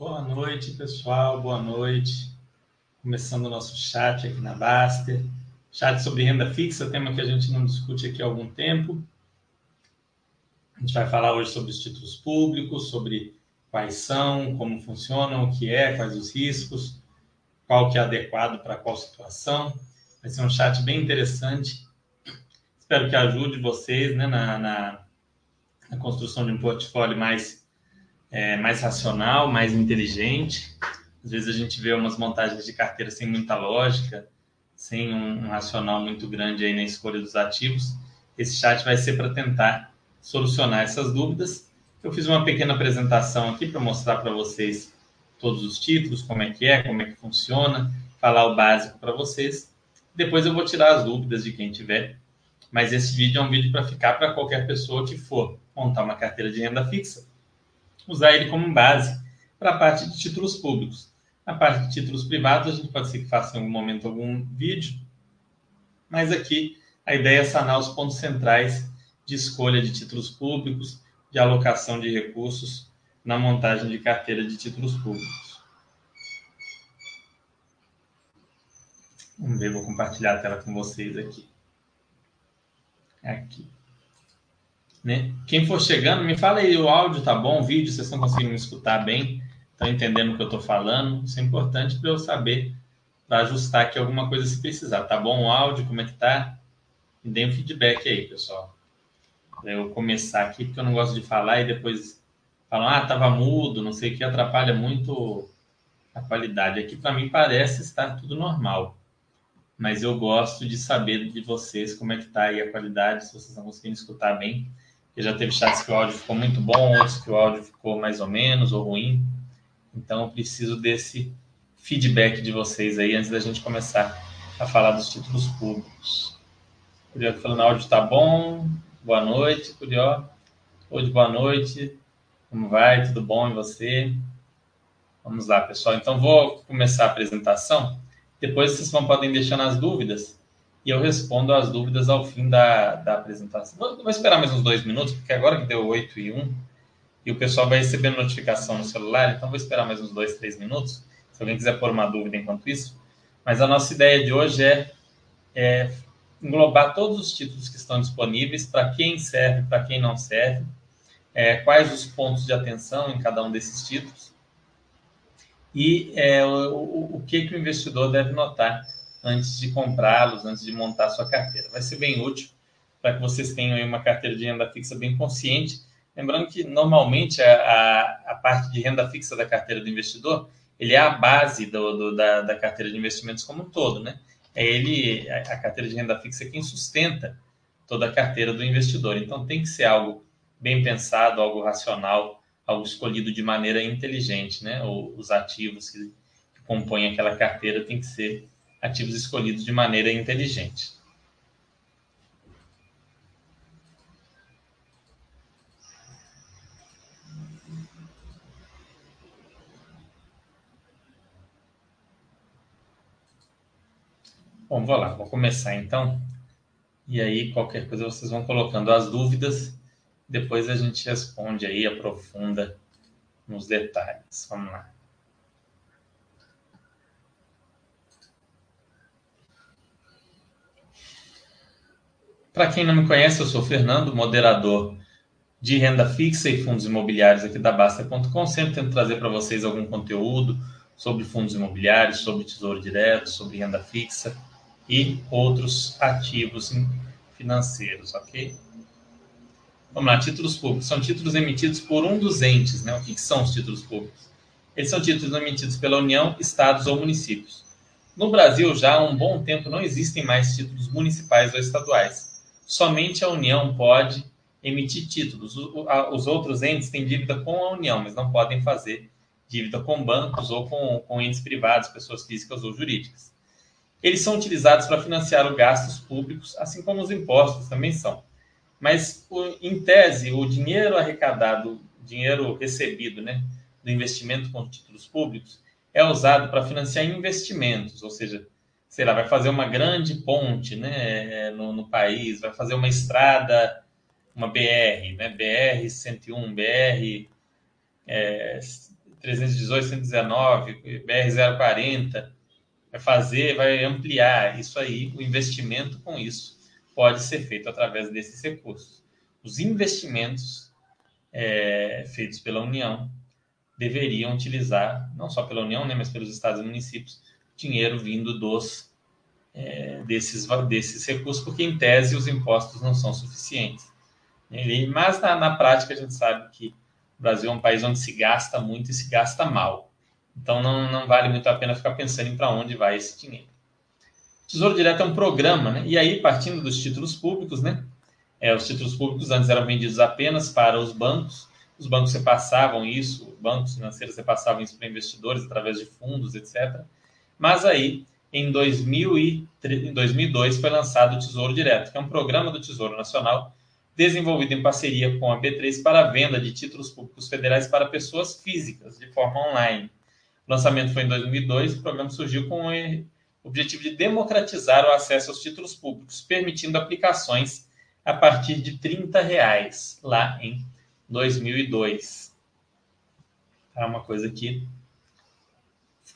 Boa noite, pessoal. Boa noite. Começando o nosso chat aqui na Baster. Chat sobre renda fixa, tema que a gente não discute aqui há algum tempo. A gente vai falar hoje sobre os títulos públicos, sobre quais são, como funcionam, o que é, quais os riscos, qual que é adequado para qual situação. Vai ser um chat bem interessante. Espero que ajude vocês né, na, na, na construção de um portfólio mais, é, mais racional, mais inteligente. Às vezes a gente vê umas montagens de carteira sem muita lógica, sem um, um racional muito grande aí na escolha dos ativos. Esse chat vai ser para tentar solucionar essas dúvidas. Eu fiz uma pequena apresentação aqui para mostrar para vocês todos os títulos, como é que é, como é que funciona, falar o básico para vocês. Depois eu vou tirar as dúvidas de quem tiver. Mas esse vídeo é um vídeo para ficar para qualquer pessoa que for montar uma carteira de renda fixa, usar ele como base para a parte de títulos públicos. Na parte de títulos privados, a gente pode ser que faça em algum momento algum vídeo, mas aqui a ideia é sanar os pontos centrais de escolha de títulos públicos, de alocação de recursos na montagem de carteira de títulos públicos. Vamos ver, vou compartilhar a tela com vocês aqui. Aqui. Né? Quem for chegando, me fala aí, o áudio tá bom, o vídeo, vocês estão conseguindo me escutar bem? Estão entendendo o que eu estou falando? Isso é importante para eu saber, para ajustar aqui alguma coisa se precisar. Tá bom o áudio? Como é que tá? Me deem um feedback aí, pessoal. Para eu começar aqui, porque eu não gosto de falar e depois falam, ah, estava mudo, não sei o que, atrapalha muito a qualidade. Aqui, para mim, parece estar tudo normal. Mas eu gosto de saber de vocês como é que está aí a qualidade, se vocês estão conseguindo escutar bem. Já teve chats que o áudio ficou muito bom, outros que o áudio ficou mais ou menos ou ruim. Então, eu preciso desse feedback de vocês aí antes da gente começar a falar dos títulos públicos. Curió falando, áudio está bom. Boa noite, Curió. Hoje, boa noite. Como vai? Tudo bom em você? Vamos lá, pessoal. Então, vou começar a apresentação. Depois vocês vão, podem deixando as dúvidas e eu respondo as dúvidas ao fim da, da apresentação. Vou, vou esperar mais uns dois minutos, porque agora que deu 8 e 1 e o pessoal vai receber notificação no celular, então vou esperar mais uns dois, três minutos, se alguém quiser pôr uma dúvida enquanto isso. Mas a nossa ideia de hoje é, é englobar todos os títulos que estão disponíveis, para quem serve, para quem não serve, é, quais os pontos de atenção em cada um desses títulos e é, o, o, que, que o investidor deve notar antes de comprá-los, antes de montar sua carteira. Vai ser bem útil para que vocês tenham uma carteira de renda fixa bem consciente. Lembrando que, normalmente, a, a, a parte de renda fixa da carteira do investidor ele é a base do, do, da, da, carteira de investimentos como um todo, né? É ele, a, a carteira de renda fixa é quem sustenta toda a carteira do investidor. Então, tem que ser algo bem pensado, algo racional, algo escolhido de maneira inteligente, né? Os ativos que, que compõem aquela carteira têm que ser ativos escolhidos de maneira inteligente. Bom, vou lá, vou começar então. E aí, qualquer coisa, vocês vão colocando as dúvidas depois a gente responde aí, aprofunda nos detalhes. Vamos lá. Para quem não me conhece, eu sou Fernando, moderador de renda fixa e fundos imobiliários aqui da Basta.com. Sempre tento trazer para vocês algum conteúdo sobre fundos imobiliários, sobre tesouro direto, sobre renda fixa e outros ativos financeiros, ok? Vamos lá, títulos públicos. São títulos emitidos por um dos entes, né? O que, que são os títulos públicos? Eles são títulos emitidos pela União, estados ou municípios. No Brasil, já há um bom tempo, não existem mais títulos municipais ou estaduais. Somente a União pode emitir títulos. Os outros entes têm dívida com a União, mas não podem fazer dívida com bancos ou com, com entes privados, pessoas físicas ou jurídicas. Eles são utilizados para financiar os gastos públicos, assim como os impostos também são. Mas, em tese, o dinheiro arrecadado, dinheiro recebido né, do investimento com títulos públicos, é usado para financiar investimentos, ou seja, sei lá, vai fazer uma grande ponte né, no, no país, vai fazer uma estrada, uma BR, né, BR-101, BR é, 318, 119, BR-040, vai fazer, vai ampliar isso aí, o investimento com isso pode ser feito através desses recursos. Os investimentos é, feitos pela União deveriam utilizar, não só pela União, né, mas pelos estados e municípios, dinheiro vindo dos é, desses, desses recursos, porque em tese os impostos não são suficientes. Mas na, na prática a gente sabe que o Brasil é um país onde se gasta muito e se gasta mal. Então não, não vale muito a pena ficar pensando em para onde vai esse dinheiro. Tesouro Direto é um programa, né? E aí, partindo dos títulos públicos, né? É, os títulos públicos antes eram vendidos apenas para os bancos. Os bancos repassavam isso, bancos financeiros repassavam isso para investidores através de fundos, etc. Mas aí, em, 2003, em 2002, foi lançado o Tesouro Direto, que é um programa do Tesouro Nacional desenvolvido em parceria com a B3 para a venda de títulos públicos federais para pessoas físicas, de forma online. O lançamento foi em 2002 o programa surgiu com o objetivo de democratizar o acesso aos títulos públicos, permitindo aplicações a partir de 30 reais, lá em 2002. É uma coisa que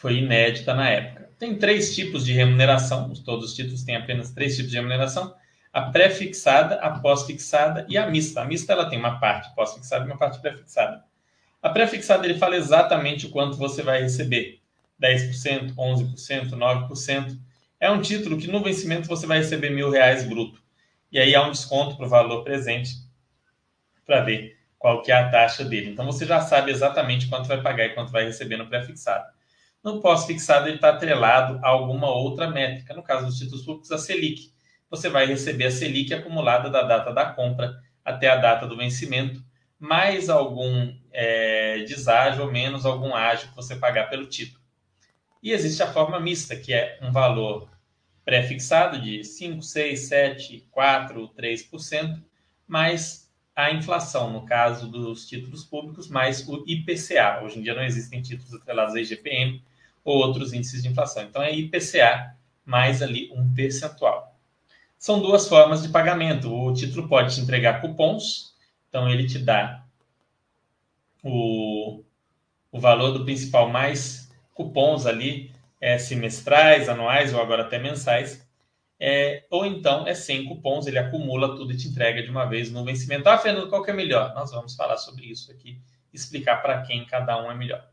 foi inédita na época. Tem três tipos de remuneração, todos os títulos têm apenas três tipos de remuneração a pré-fixada, a pós-fixada e a mista. A mista ela tem uma parte pós-fixada e uma parte pré-fixada. A pré-fixada ele fala exatamente o quanto você vai receber. 10%, 11%, 9%. É um título que no vencimento você vai receber mil reais bruto. E aí há um desconto para o valor presente para ver qual que é a taxa dele. Então você já sabe exatamente quanto vai pagar e quanto vai receber no pré-fixado. No pós-fixado ele está atrelado a alguma outra métrica. No caso dos títulos públicos, a Selic você vai receber a Selic acumulada da data da compra até a data do vencimento, mais algum é, deságio ou menos algum ágio que você pagar pelo título. E existe a forma mista, que é um valor pré-fixado de 5, 6, 7, 4, 3%, mais a inflação, no caso dos títulos públicos, mais o IPCA. Hoje em dia não existem títulos atrelados a IGPM ou outros índices de inflação. Então é IPCA mais ali um percentual são duas formas de pagamento. O título pode te entregar cupons, então ele te dá o, o valor do principal mais cupons ali, é, semestrais, anuais ou agora até mensais. É, ou então é sem cupons, ele acumula tudo e te entrega de uma vez no vencimento. Ah, Fernando, qual que é melhor? Nós vamos falar sobre isso aqui, explicar para quem cada um é melhor.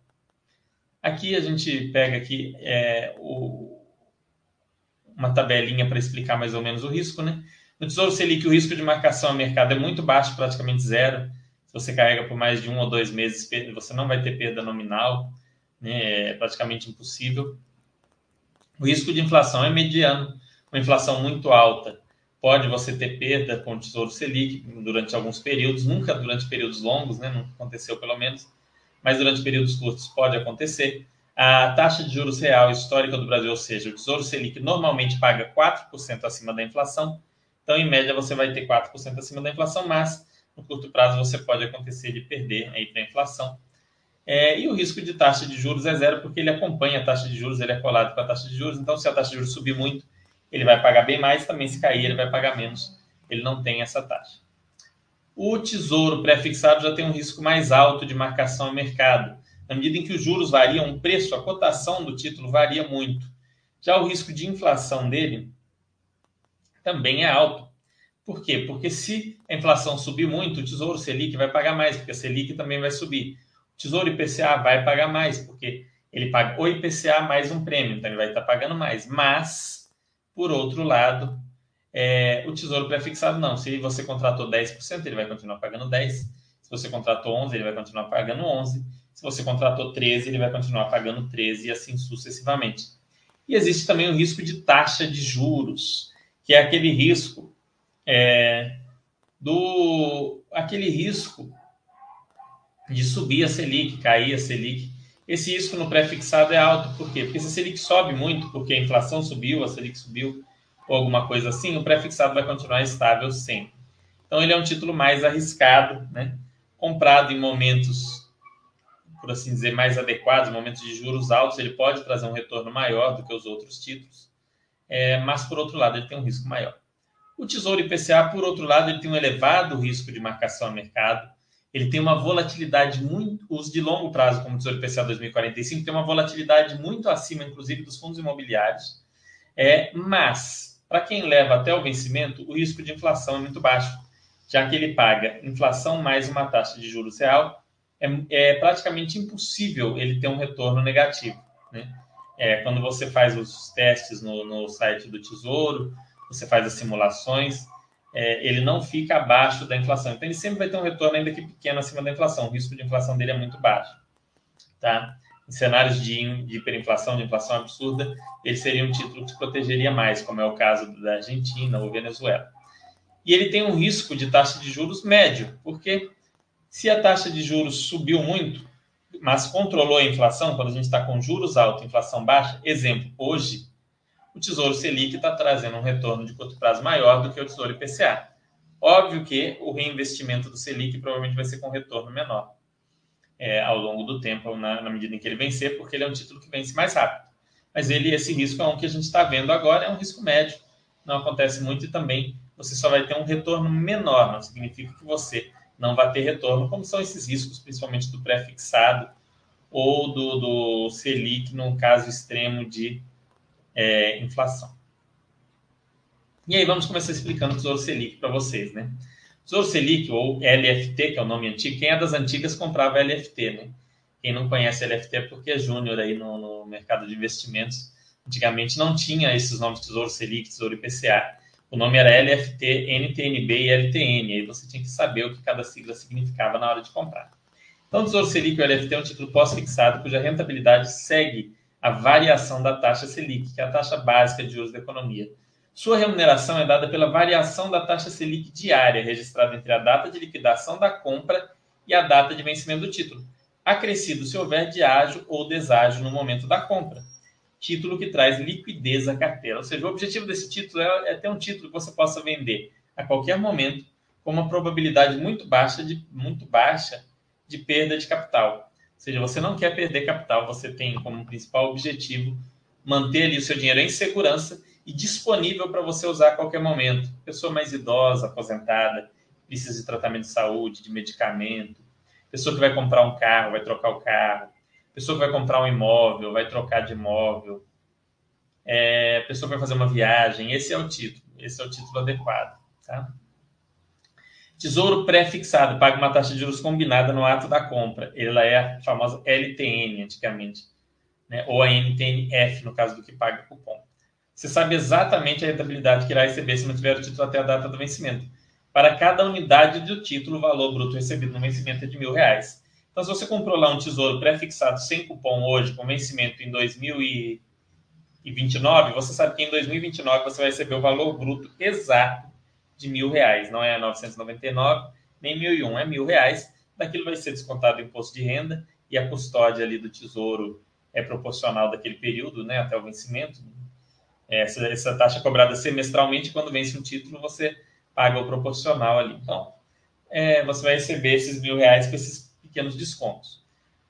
Aqui a gente pega aqui é, o, uma tabelinha para explicar mais ou menos o risco, né? No Tesouro Selic, o risco de marcação a mercado é muito baixo, praticamente zero. Se você carrega por mais de um ou dois meses, você não vai ter perda nominal, né? é praticamente impossível. O risco de inflação é mediano, uma inflação muito alta. Pode você ter perda com o Tesouro Selic durante alguns períodos, nunca durante períodos longos, né? Nunca aconteceu pelo menos, mas durante períodos curtos pode acontecer. A taxa de juros real histórica do Brasil, ou seja, o Tesouro Selic, normalmente paga 4% acima da inflação. Então, em média, você vai ter 4% acima da inflação, mas no curto prazo você pode acontecer de perder aí para a inflação. É, e o risco de taxa de juros é zero, porque ele acompanha a taxa de juros, ele é colado com a taxa de juros. Então, se a taxa de juros subir muito, ele vai pagar bem mais, também se cair, ele vai pagar menos. Ele não tem essa taxa. O tesouro pré-fixado já tem um risco mais alto de marcação a mercado na medida em que os juros variam, o preço, a cotação do título varia muito. Já o risco de inflação dele também é alto. Por quê? Porque se a inflação subir muito, o Tesouro Selic vai pagar mais, porque a Selic também vai subir. O Tesouro IPCA vai pagar mais, porque ele paga o IPCA mais um prêmio, então ele vai estar pagando mais. Mas, por outro lado, é, o Tesouro pré-fixado não. Se você contratou 10%, ele vai continuar pagando 10%. Se você contratou 11%, ele vai continuar pagando 11%. Se você contratou 13, ele vai continuar pagando 13 e assim sucessivamente. E existe também o risco de taxa de juros, que é aquele risco é, do aquele risco de subir a Selic, cair a Selic. Esse risco no pré-fixado é alto, por quê? Porque se a Selic sobe muito, porque a inflação subiu, a Selic subiu, ou alguma coisa assim, o pré-fixado vai continuar estável sempre. Então ele é um título mais arriscado, né? comprado em momentos por assim dizer, mais adequados, momentos de juros altos, ele pode trazer um retorno maior do que os outros títulos, é, mas, por outro lado, ele tem um risco maior. O Tesouro IPCA, por outro lado, ele tem um elevado risco de marcação a mercado, ele tem uma volatilidade muito. Os de longo prazo, como o Tesouro IPCA 2045, tem uma volatilidade muito acima, inclusive, dos fundos imobiliários. É, mas, para quem leva até o vencimento, o risco de inflação é muito baixo, já que ele paga inflação mais uma taxa de juros real, é, é praticamente impossível ele ter um retorno negativo. Né? É, quando você faz os testes no, no site do Tesouro, você faz as simulações, é, ele não fica abaixo da inflação. Então, ele sempre vai ter um retorno, ainda que pequeno, acima da inflação. O risco de inflação dele é muito baixo. Tá? Em cenários de, hiperinflação, de inflação absurda, ele seria um título que protegeria mais, como é o caso da Argentina ou Venezuela. E ele tem um risco de taxa de juros médio, porque se a taxa de juros subiu muito, mas controlou a inflação, quando a gente está com juros altos, inflação baixa, exemplo, hoje o Tesouro Selic está trazendo um retorno de curto prazo maior do que o Tesouro IPCA. Óbvio que o reinvestimento do Selic provavelmente vai ser com retorno menor é, ao longo do tempo, na, na, medida em que ele vencer, porque ele é um título que vence mais rápido. Mas ele, esse risco é um que a gente está vendo agora, é um risco médio, não acontece muito e também você só vai ter um retorno menor, não significa que você não vai ter retorno, como são esses riscos, principalmente do pré-fixado ou do, do Selic, num caso extremo de é, inflação. E aí vamos começar explicando o Tesouro Selic para vocês, né? Tesouro Selic, ou LFT, que é o nome antigo, quem é das antigas comprava LFT, né? Quem não conhece LFT é porque é júnior aí no, no, mercado de investimentos. Antigamente não tinha esses nomes Tesouro Selic, Tesouro IPCA. O nome era LFT, NTNB e LTN. Aí você tinha que saber o que cada sigla significava na hora de comprar. Então, Tesouro Selic, o LFT, é um título pós-fixado cuja rentabilidade segue a variação da taxa Selic, que é a taxa básica de juros da economia. Sua remuneração é dada pela variação da taxa Selic diária, registrada entre a data de liquidação da compra e a data de vencimento do título, acrescido se houver diágio ou deságio no momento da compra. Título que traz liquidez à carteira. Ou seja, o objetivo desse título é, é ter um título que você possa vender a qualquer momento com uma probabilidade muito baixa de, muito baixa de perda de capital seja, você não quer perder capital, você tem como principal objetivo manter ali o seu dinheiro em segurança e disponível para você usar a qualquer momento. Pessoa mais idosa, aposentada, precisa de tratamento de saúde, de medicamento. Pessoa que vai comprar um carro, vai trocar o carro. Pessoa que vai comprar um imóvel, vai trocar de imóvel. É, pessoa que vai fazer uma viagem. Esse é o título. Esse é o título adequado. Tá? Tesouro pré-fixado, paga uma taxa de juros combinada no ato da compra. Ela é a famosa LTN, antigamente. Né? Ou a NTNF, no caso do que paga cupom. Você sabe exatamente a rentabilidade que irá receber se não tiver o título até a data do vencimento. Para cada unidade do título, o valor bruto recebido no vencimento é de mil reais. Então, se você comprou lá um tesouro pré-fixado sem cupom hoje, com vencimento em 2029, você sabe que em 2029 você vai receber o valor bruto exato de mil reais. Não é 999 nem mil e um, é mil reais. Daquilo vai ser descontado o imposto de renda e a custódia ali do tesouro é proporcional daquele período, né, até o vencimento. Essa, essa taxa cobrada semestralmente, quando vence um título, você paga o proporcional ali. Então, é, você vai receber esses mil reais com esses pequenos descontos.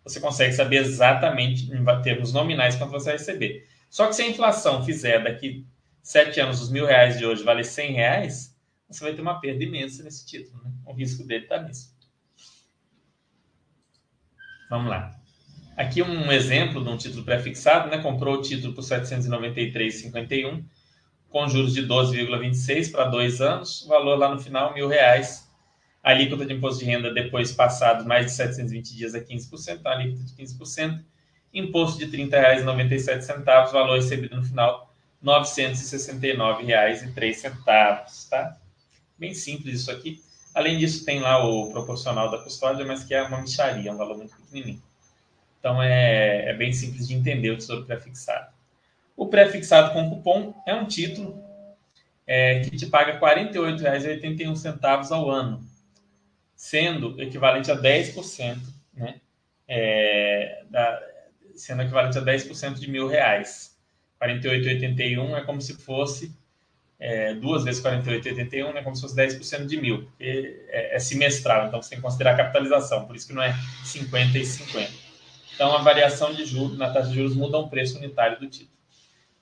Você consegue saber exatamente, em termos nominais, quanto você vai receber. Só que se a inflação fizer daqui sete anos os mil reais de hoje valer cem reais, você vai ter uma perda imensa nesse título. Né? O risco dele está nisso. Vamos lá. Aqui um exemplo de um título pré-fixado, né? Comprou o título por 793,51, com juros de 12,26 para dois anos, valor lá no final mil reais. A alíquota de imposto de renda depois passado mais de 720 dias é 15%, a alíquota de 15%, imposto de R$ 30,97, valor recebido no final R$ 969,03, tá? Bem simples isso aqui. Além disso, tem lá o proporcional da custódia, mas que é uma micharia, um valor muito pequenininho. Então, é, é bem simples de entender o tesouro pré-fixado. O pré-fixado com cupom é um título é, que te paga R$ 48,81 ao ano, sendo equivalente a 10%, né? É, da, sendo equivalente a 10% de mil reais. 48,81 é como se fosse é, duas vezes 48,81, né, como se fosse 10% de mil, é, é, semestral, então você tem que considerar a capitalização, por isso que não é 50 e 50. Então, a variação de juros na taxa de juros muda o preço unitário do título.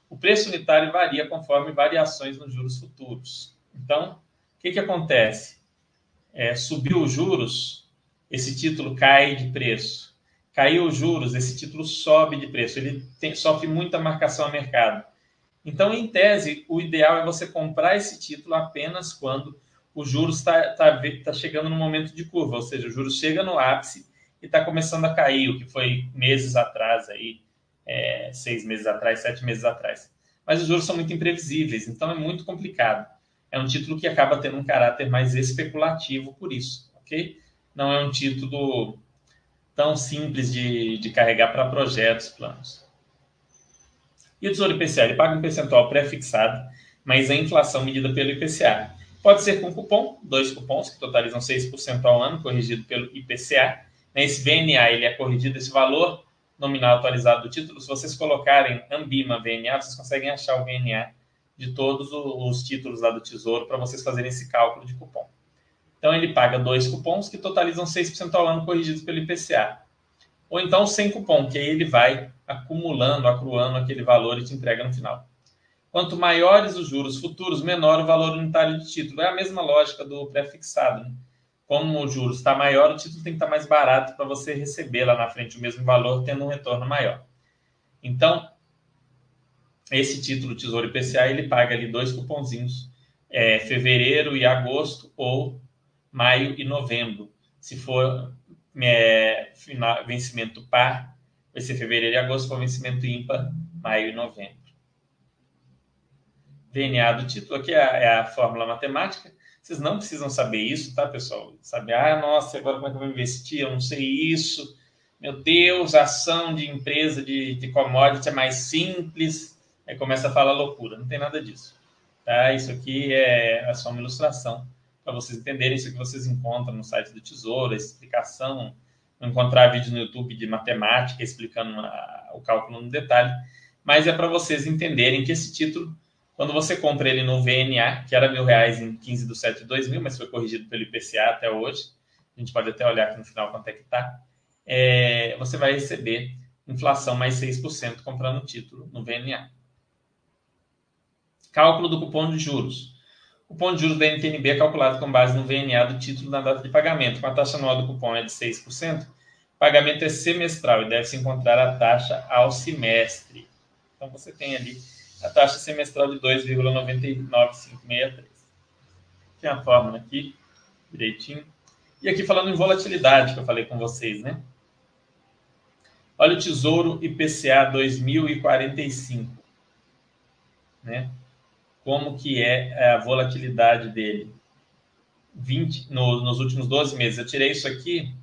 O preço unitário varia conforme variações nos juros futuros. Então, o que, que acontece? É, subiu os juros, esse título cai de preço. Caiu os juros, esse título sobe de preço. Ele tem, sofre muita marcação a mercado. Então, em tese, o ideal é você comprar esse título apenas quando o juros está tá, tá chegando no momento de curva, ou seja, o juros chega no ápice e está começando a cair, o que foi meses atrás, aí, é, seis meses atrás, sete meses atrás. Mas os juros são muito imprevisíveis, então é muito complicado. É um título que acaba tendo um caráter mais especulativo por isso, ok? Não é um título tão simples de, de carregar para projetos, planos. E o Tesouro IPCA? Ele paga um percentual pré-fixado, mas a inflação medida pelo IPCA. Pode ser com cupom, dois cupons, que totalizam 6% ao ano, corrigido pelo IPCA. Esse VNA ele é corrigido, esse valor nominal atualizado do título. Se vocês colocarem Ambima VNA, vocês conseguem achar o VNA de todos os títulos lá do Tesouro para vocês fazerem esse cálculo de cupom. Então, ele paga dois cupons que totalizam 6% ao ano corrigidos pelo IPCA. Ou então, sem cupom, que aí ele vai acumulando, acruando aquele valor e te entrega no final. Quanto maiores os juros futuros, menor o valor unitário de título. É a mesma lógica do pré-fixado. Né? Como o juros está maior, o título tem que estar tá mais barato para você receber lá na frente o mesmo valor, tendo um retorno maior. Então, esse título Tesouro IPCA, ele paga ali dois cupomzinhos, é, fevereiro e agosto, ou maio e novembro. Se for é, final, vencimento par, vai ser fevereiro e agosto, se for vencimento ímpar, maio e novembro. VNA do título aqui é a, é a, fórmula matemática. Vocês não precisam saber isso, tá, pessoal? Saber, ah, nossa, agora como é que eu vou investir? Eu não sei isso. Meu Deus, ação de empresa de, de commodity é mais simples. Aí começa a falar loucura. Não tem nada disso. Tá? Isso aqui é, só uma ilustração para vocês entenderem isso que vocês encontram no site do Tesouro, a explicação, encontrar vídeo no YouTube de matemática explicando a, o cálculo no detalhe, mas é para vocês entenderem que esse título, quando você compra ele no VNA, que era mil reais em 15 de 7 de 2000, mas foi corrigido pelo IPCA até hoje, a gente pode até olhar aqui no final quanto é que está, é, você vai receber inflação mais 6% comprando o título no VNA. Cálculo do cupom de juros. O cupom de juros da NTNB é calculado com base no VNA do título na data de pagamento. Com a taxa anual do cupom é de 6%, o pagamento é semestral e deve-se encontrar a taxa ao semestre. Então, você tem ali a taxa semestral de 2,99563. Tem a fórmula aqui, direitinho. E aqui falando em volatilidade, que eu falei com vocês, né? Olha o Tesouro IPCA 2045, né? como que é a volatilidade dele 20, no, nos últimos 12 meses. Eu tirei isso aqui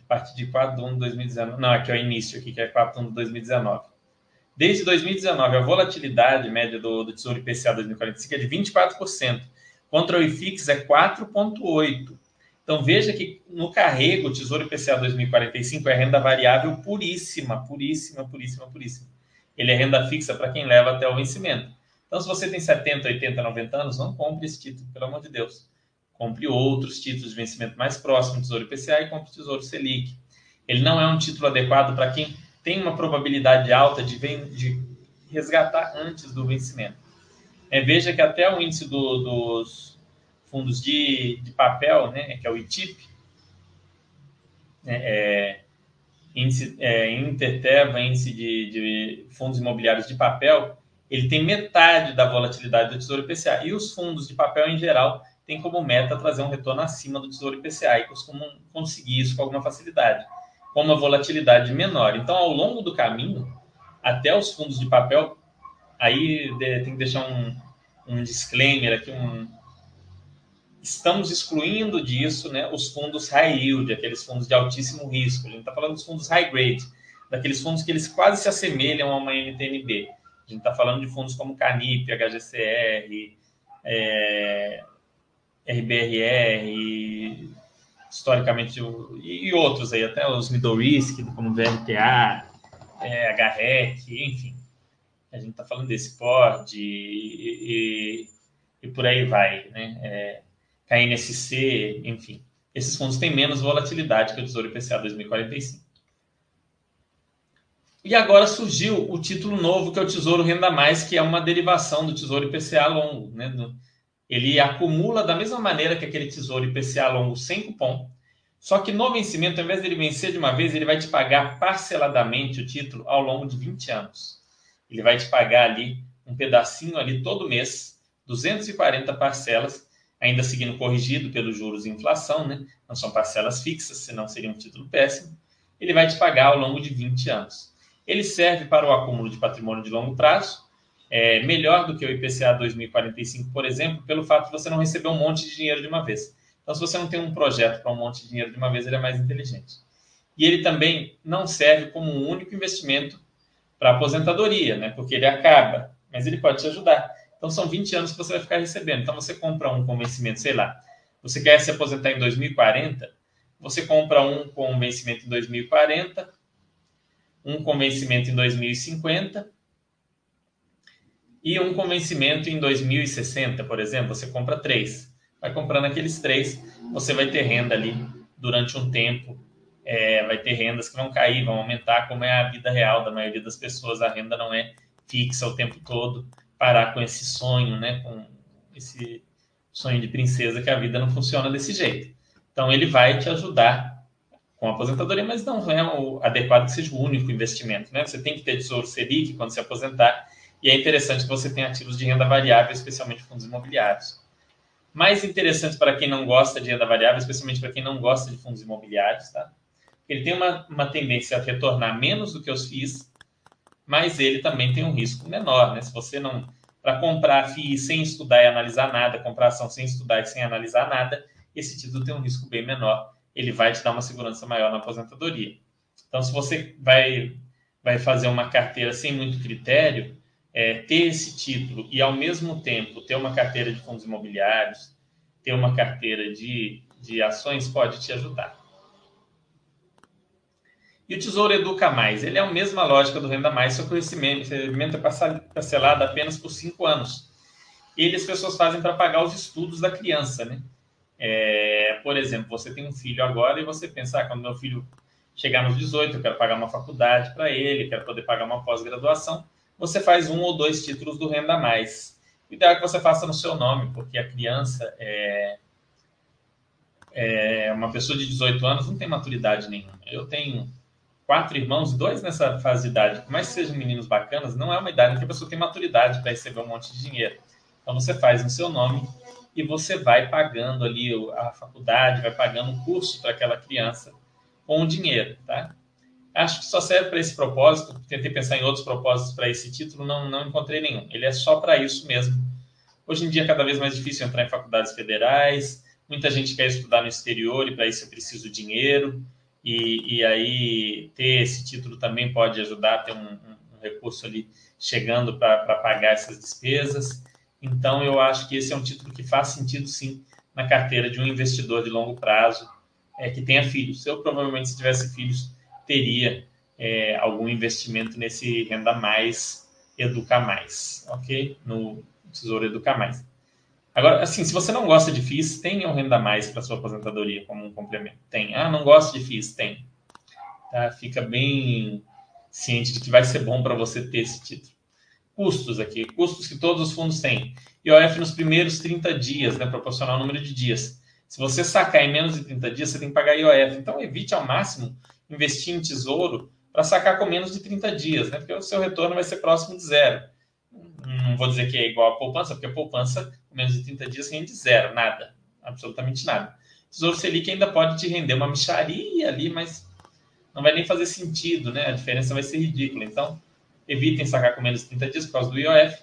a partir de 4 de 1 de 2019. Não, aqui é o início, aqui, que é 4 de 1 de 2019. Desde 2019, a volatilidade média do, do Tesouro IPCA 2045 é de 24%, contra o IFIX é 4,8%. Então veja que no carrego, o Tesouro IPCA 2045 é renda variável puríssima, puríssima, puríssima, puríssima. Ele é renda fixa para quem leva até o vencimento. Então, se você tem 70, 80, 90 anos, não compre esse título, pelo amor de Deus. Compre outros títulos de vencimento mais próximo, Tesouro IPCA e compre o Tesouro Selic. Ele não é um título adequado para quem tem uma probabilidade alta de, de resgatar antes do vencimento. É, veja que até o índice do, dos fundos de, de, papel, né, que é o ITIP, né, é, índice é, Interteva, índice de, de fundos imobiliários de papel, ele tem metade da volatilidade do Tesouro IPCA. E os fundos de papel, em geral, têm como meta trazer um retorno acima do Tesouro IPCA e costumam conseguir isso com alguma facilidade, com uma volatilidade menor. Então, ao longo do caminho, até os fundos de papel, aí tem que deixar um, um disclaimer aqui, um, estamos excluindo disso né, os fundos high yield, aqueles fundos de altíssimo risco. A gente está falando dos fundos high grade, daqueles fundos que eles quase se assemelham a uma NTNB. A gente está falando de fundos como Canip, HGCR, é, RBRR, historicamente, e outros aí, até os middle risk, como VRTA, é, HREC, enfim. A gente está falando desse PORD e, e, e, por aí vai, né? É, KNSC, enfim. Esses fundos têm menos volatilidade que o Tesouro IPCA 2045. E agora surgiu o título novo, que é o Tesouro Renda Mais, que é uma derivação do Tesouro IPCA longo. Né? Ele acumula da mesma maneira que aquele Tesouro IPCA longo sem cupom, Só que no vencimento, ao invés dele vencer de uma vez, ele vai te pagar parceladamente o título ao longo de 20 anos. Ele vai te pagar ali um pedacinho ali todo mês, 240 parcelas, ainda seguindo corrigido pelos juros e inflação, né? Não são parcelas fixas, senão seria um título péssimo. Ele vai te pagar ao longo de 20 anos. Ele serve para o acúmulo de patrimônio de longo prazo, é melhor do que o IPCA 2045, por exemplo, pelo fato de você não receber um monte de dinheiro de uma vez. Então, se você não tem um projeto para um monte de dinheiro de uma vez, ele é mais inteligente. E ele também não serve como um único investimento para aposentadoria, né? Porque ele acaba, mas ele pode te ajudar. Então, são 20 anos que você vai ficar recebendo. Então, você compra um com vencimento, sei lá, você quer se aposentar em 2040, você compra um com vencimento em 2040, um com vencimento em 2050 e um com vencimento em 2060, por exemplo. Você compra três vai comprando aqueles três, você vai ter renda ali durante um tempo, é, vai ter rendas que vão cair, vão aumentar, como é a vida real da maioria das pessoas, a renda não é fixa o tempo todo, parar com esse sonho, né, com esse sonho de princesa que a vida não funciona desse jeito. Então ele vai te ajudar com a aposentadoria, mas não é o adequado que seja o único investimento, né? Você tem que ter tesouro Selic quando se aposentar, e é interessante que você tenha ativos de renda variável, especialmente fundos imobiliários mais interessante para quem não gosta de renda variável, especialmente para quem não gosta de fundos imobiliários, tá? Ele tem uma, uma tendência a retornar menos do que os FIIs, mas ele também tem um risco menor, né? Se você não para comprar FII sem estudar e analisar nada, comprar ação sem estudar e sem analisar nada, esse título tem um risco bem menor. Ele vai te dar uma segurança maior na aposentadoria. Então, se você vai vai fazer uma carteira sem muito critério, é, ter esse título e, ao mesmo tempo, ter uma carteira de fundos imobiliários, ter uma carteira de, de ações, pode te ajudar. E o Tesouro Educa Mais, ele é a mesma lógica do Renda Mais, só que o recebimento é parcelado apenas por cinco anos. Ele as pessoas fazem para pagar os estudos da criança, né? É, por exemplo, você tem um filho agora e você pensa, ah, quando meu filho chegar nos 18, eu quero pagar uma faculdade para ele, quero poder pagar uma pós-graduação você faz um ou dois títulos do Renda Mais. O ideal é que você faça no seu nome, porque a criança é, é uma pessoa de 18 anos, não tem maturidade nenhuma. Eu tenho quatro irmãos, dois nessa fase de idade, por mais que sejam meninos bacanas, não é uma idade em que a pessoa tem maturidade para receber um monte de dinheiro. Então você faz no seu nome e você vai pagando ali a faculdade, vai pagando um curso para aquela criança com o dinheiro, tá? Acho que só serve para esse propósito. Tentei pensar em outros propósitos para esse título, não, não encontrei nenhum. Ele é só para isso mesmo. Hoje em dia é cada vez mais difícil entrar em faculdades federais. Muita gente quer estudar no exterior e para isso eu preciso dinheiro. E, e aí ter esse título também pode ajudar a ter um, um recurso ali chegando para pagar essas despesas. Então eu acho que esse é um título que faz sentido sim na carteira de um investidor de longo prazo é, que tenha filhos. Eu provavelmente se tivesse filhos teria é, algum investimento nesse Renda Mais, Educa Mais, ok? No Tesouro Educa Mais. Agora, assim, se você não gosta de FIIs, tem o Renda Mais para sua aposentadoria como um complemento. Tem. Ah, não gosto de FIIs? Tem. Tá? Fica bem ciente de que vai ser bom para você ter esse título. Custos aqui, custos que todos os fundos têm. IOF nos primeiros 30 dias, né, proporcional ao número de dias. Se você sacar em menos de 30 dias, você tem que pagar IOF. Então, evite ao máximo investir em tesouro para sacar com menos de 30 dias, né? Porque o seu retorno vai ser próximo de zero. Não vou dizer que é igual a poupança, porque a poupança, com menos de 30 dias, rende zero, nada, absolutamente nada. Tesouro Selic ainda pode te render uma micharia ali, mas não vai nem fazer sentido, né? A diferença vai ser ridícula. Então, evitem sacar com menos de 30 dias por causa do IOF.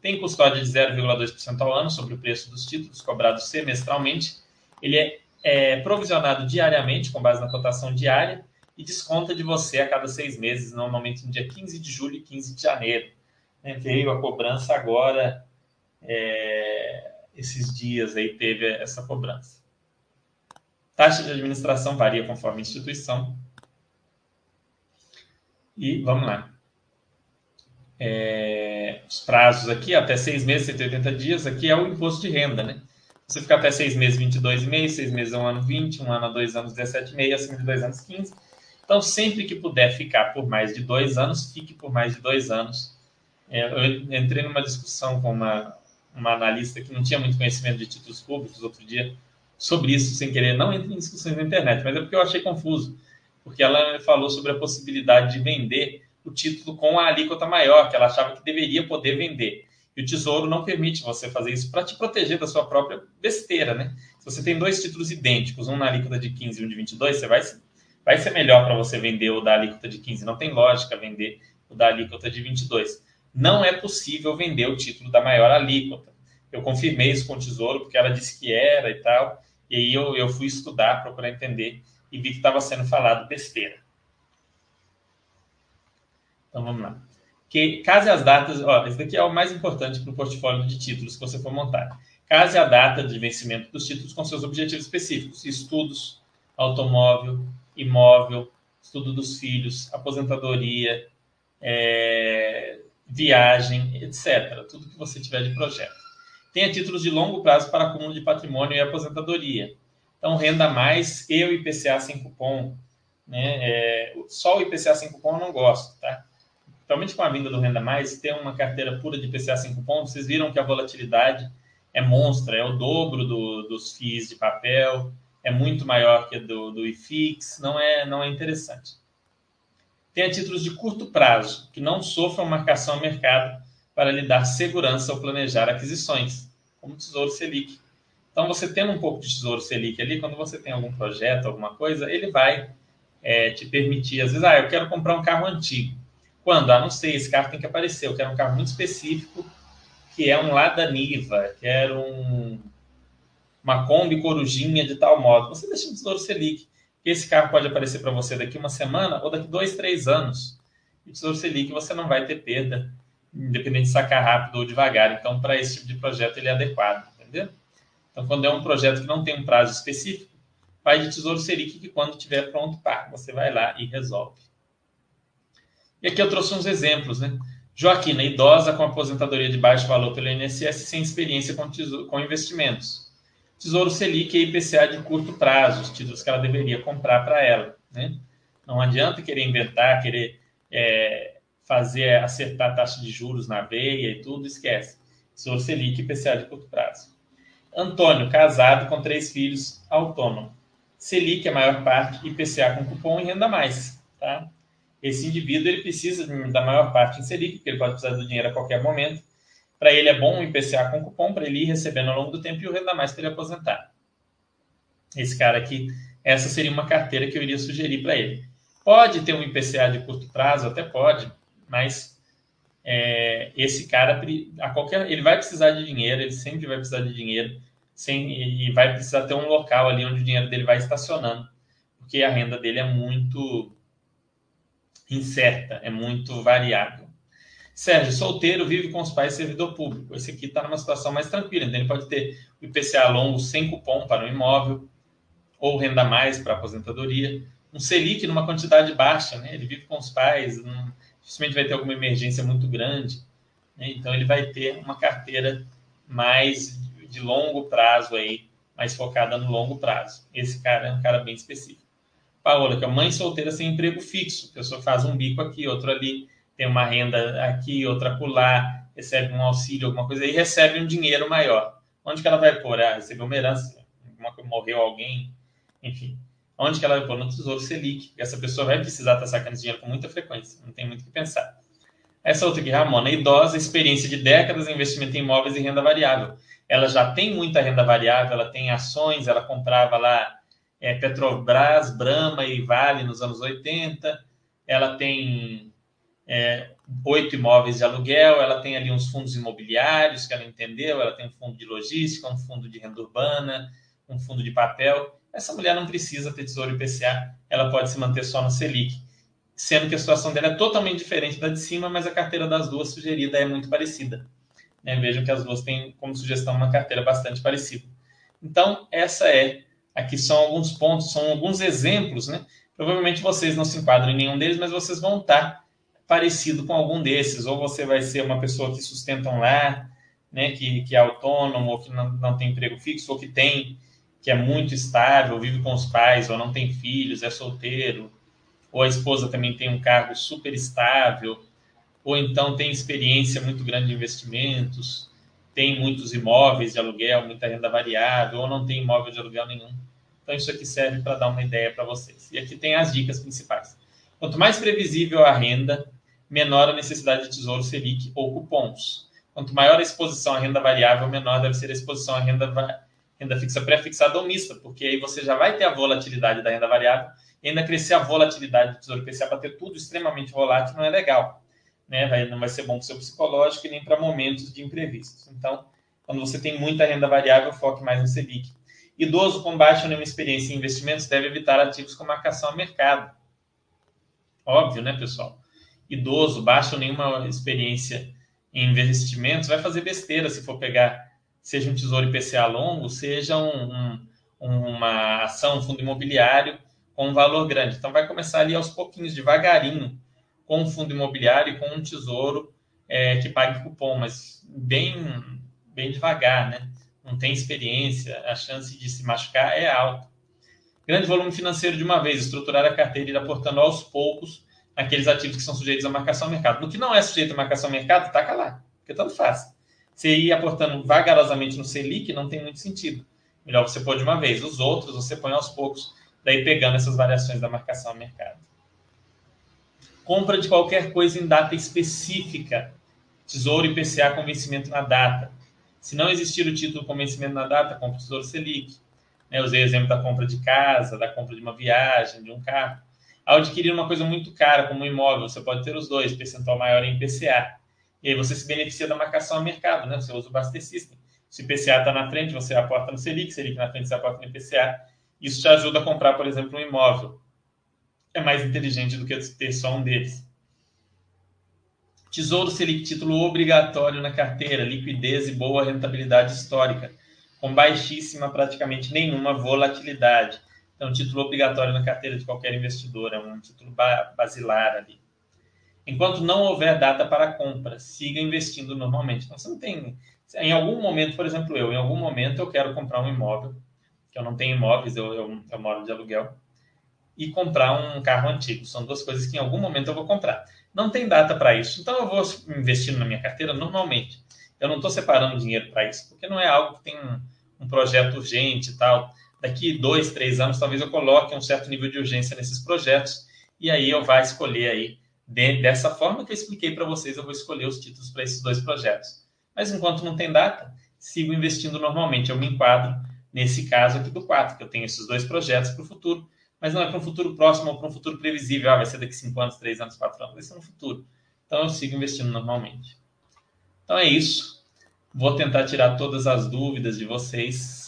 Tem custódia de 0,2% ao ano sobre o preço dos títulos, cobrados semestralmente. Ele é, é provisionado diariamente, com base na cotação diária e desconta de você a cada seis meses, normalmente no dia 15 de julho e 15 de janeiro. Né? Veio a cobrança agora, é, esses dias aí teve essa cobrança. Taxa de administração varia conforme instituição. E vamos lá. É, os prazos aqui, até seis meses, 180 dias, aqui é o imposto de renda, né? Você fica até seis meses, 22,5, seis meses um ano, 20, um ano a dois anos, 17,5, acima de dois anos, 15 então, sempre que puder ficar por mais de dois anos, fique por mais de dois anos. É, eu entrei numa discussão com uma, uma analista que não tinha muito conhecimento de títulos públicos outro dia, sobre isso sem querer. Não entre em discussões na internet, mas é porque eu achei confuso. Porque ela falou sobre a possibilidade de vender o título com a alíquota maior, que ela achava que deveria poder vender. E o Tesouro não permite você fazer isso para te proteger da sua própria besteira, né? Se você tem dois títulos idênticos, um na alíquota de 15 e um de 22, você vai, vai ser melhor para você vender o da alíquota de 15. Não tem lógica vender o da alíquota de 22. Não é possível vender o título da maior alíquota. Eu confirmei isso com o Tesouro, porque ela disse que era e tal. E aí eu, eu fui estudar, procurar entender, e vi que estava sendo falado besteira. Então vamos lá que case as datas, ó, esse daqui é o mais importante para o portfólio de títulos que você for montar. Case a data de vencimento dos títulos com seus objetivos específicos, estudos, automóvel, imóvel, estudo dos filhos, aposentadoria, é, viagem, etc. Tudo que você tiver de projeto. Tenha títulos de longo prazo para acúmulo de patrimônio e aposentadoria. Então, renda mais e o IPCA sem cupom. Né? É, só o IPCA sem cupom eu não gosto, tá? principalmente com a vinda do Renda Mais, ter uma carteira pura de PCA 5 pontos, vocês viram que a volatilidade é monstra, é o dobro do, dos FIIs de papel, é muito maior que do, do IFIX, não é, não é interessante. Tenha títulos de curto prazo, que não sofram marcação ao mercado para lhe dar segurança ao planejar aquisições, como o Tesouro Selic. Então, você tendo um pouco de Tesouro Selic ali, quando você tem algum projeto, alguma coisa, ele vai é, te permitir, às vezes, ah, eu quero comprar um carro antigo. Quando? Ah, não sei, esse carro tem que aparecer. Eu quero um carro muito específico, que é um Lada Niva, quero um, uma Kombi Corujinha de tal modo. Você deixa um Tesouro Selic, que esse carro pode aparecer para você daqui uma semana ou daqui dois, três anos. E Tesouro Selic você não vai ter perda, independente de sacar rápido ou devagar. Então, para esse tipo de projeto, ele é adequado, entendeu? Então, quando é um projeto que não tem um prazo específico, vai de Tesouro Selic, que quando estiver pronto, pá, você vai lá e resolve. E aqui eu trouxe uns exemplos, né? Joaquina, idosa com aposentadoria de baixo valor pelo INSS sem experiência com, tesouro, com investimentos. Tesouro Selic e IPCA de curto prazo, os títulos que ela deveria comprar para ela. Né? Não adianta querer inventar, querer é, fazer, acertar a taxa de juros na veia e tudo, esquece. Tesouro Selic e IPCA de curto prazo. Antônio, casado com três filhos, autônomo. Selic, a maior parte, IPCA com cupom e renda mais. Tá? esse indivíduo ele precisa da maior parte em Selic, porque ele pode precisar do dinheiro a qualquer momento. Para ele é bom o IPCA com cupom, para ele ir recebendo ao longo do tempo e o renda mais para ele aposentar. Esse cara aqui, essa seria uma carteira que eu iria sugerir para ele. Pode ter um IPCA de curto prazo, até pode, mas é, esse cara, a qualquer, ele vai precisar de dinheiro, ele sempre vai precisar de dinheiro, sem, e vai precisar ter um local ali onde o dinheiro dele vai estacionando, porque a renda dele é muito incerta, é muito variável. Sérgio, solteiro, vive com os pais, servidor público. Esse aqui está numa situação mais tranquila, então ele pode ter o IPCA longo sem cupom para o imóvel, ou renda mais para aposentadoria, um Selic numa quantidade baixa, né? ele vive com os pais, não, dificilmente vai ter alguma emergência muito grande, né? então ele vai ter uma carteira mais de longo prazo aí, mais focada no longo prazo. Esse cara é um cara bem específico. Paola, que é mãe solteira sem emprego fixo. A pessoa faz um bico aqui, outro ali, tem uma renda aqui, outra acolá, recebe um auxílio, alguma coisa, e recebe um dinheiro maior. Onde que ela vai pôr? Ah, recebeu uma herança, uma, morreu alguém, enfim. Onde que ela vai pôr? No Tesouro Selic. Essa pessoa vai precisar estar sacando esse dinheiro com muita frequência, não tem muito o que pensar. Essa outra aqui, Ramona, idosa, experiência de décadas em investimento em imóveis e renda variável. Ela já tem muita renda variável, ela tem ações, ela comprava lá é, Petrobras, Brahma e Vale nos anos 80. Ela tem é, oito imóveis de aluguel, ela tem ali uns fundos imobiliários que ela entendeu, ela tem um fundo de logística, um fundo de renda urbana, um fundo de papel. Essa mulher não precisa ter tesouro IPCA, ela pode se manter só no Selic, sendo que a situação dela é totalmente diferente da de cima, mas a carteira das duas sugerida é muito parecida. Né? Vejam que as duas têm como sugestão uma carteira bastante parecida. Então, essa é Aqui são alguns pontos, são alguns exemplos, né? Provavelmente vocês não se enquadram em nenhum deles, mas vocês vão estar parecido com algum desses. Ou você vai ser uma pessoa que sustenta um lar, né? Que, que é autônomo, ou que não, não tem emprego fixo, ou que tem, que é muito estável, vive com os pais, ou não tem filhos, é solteiro, ou a esposa também tem um cargo super estável, ou então tem experiência muito grande de investimentos, tem muitos imóveis de aluguel, muita renda variável, ou não tem imóvel de aluguel nenhum. Então, isso aqui serve para dar uma ideia para vocês. E aqui tem as dicas principais. Quanto mais previsível a renda, menor a necessidade de tesouro Selic ou cupons. Quanto maior a exposição à renda variável, menor deve ser a exposição à renda, renda fixa pré-fixada ou mista, porque aí você já vai ter a volatilidade da renda variável e ainda crescer a volatilidade do tesouro IPCA para ter tudo extremamente volátil não é legal. Né? Vai, não vai ser bom para o seu psicológico e nem para momentos de imprevistos. Então, quando você tem muita renda variável, foque mais no Selic. Idoso com baixa ou nenhuma experiência em investimentos deve evitar ativos com marcação a mercado. Óbvio, né, pessoal? Idoso, baixa ou nenhuma experiência em investimentos, vai fazer besteira se for pegar, seja um tesouro IPCA longo, seja um, um, uma ação, um fundo imobiliário com um valor grande. Então, vai começar ali aos pouquinhos, devagarinho, com um fundo imobiliário e com um tesouro é, que pague cupom, mas bem, bem devagar, né? Não tem experiência, a chance de se machucar é alta. Grande volume financeiro de uma vez, estruturar a carteira e ir aportando aos poucos aqueles ativos que são sujeitos à marcação ao mercado. No que não é sujeito à marcação ao mercado, taca lá, porque tanto faz. Você ir aportando vagarosamente no Selic não tem muito sentido. Melhor você pôr de uma vez. Os outros você põe aos poucos, daí pegando essas variações da marcação ao mercado. Compra de qualquer coisa em data específica. Tesouro IPCA com vencimento na data. Se não existir o título com vencimento na data, compra o Tesouro Selic. Eu usei o exemplo da compra de casa, da compra de uma viagem, de um carro. Ao adquirir uma coisa muito cara, como um imóvel, você pode ter os dois, percentual maior em IPCA. E aí você se beneficia da marcação ao mercado, né? Você usa o Baster System. Se o IPCA está na frente, você aporta no Selic, Selic na frente, você aporta no IPCA. Isso te ajuda a comprar, por exemplo, um imóvel. É mais inteligente do que ter só um deles. Tesouro Selic, título obrigatório na carteira, liquidez e boa rentabilidade histórica, com baixíssima, praticamente nenhuma volatilidade. É um título obrigatório na carteira de qualquer investidor, é um título basilar ali. Enquanto não houver data para compra, siga investindo normalmente. Então, você não tem. Em algum momento, por exemplo, eu, em algum momento eu quero comprar um imóvel, que eu não tenho imóveis, eu, eu, eu moro de aluguel, e comprar um carro antigo. São duas coisas que em algum momento eu vou comprar. Não tem data para isso, então eu vou investindo na minha carteira normalmente. Eu não estou separando dinheiro para isso, porque não é algo que tem um, um projeto urgente e tal daqui dois, três anos, talvez eu coloque um certo nível de urgência nesses projetos e aí eu vou escolher aí de, dessa forma que eu expliquei para vocês, eu vou escolher os títulos para esses dois projetos. Mas enquanto não tem data, sigo investindo normalmente. Eu me enquadro nesse caso aqui do 4, que eu tenho esses dois projetos para o futuro, mas não é para um futuro próximo ou para um futuro previsível. Ah, vai ser daqui 5 anos, 3 anos, 4 anos, vai ser no futuro. Então eu sigo investindo normalmente. Então é isso. Vou tentar tirar todas as dúvidas de vocês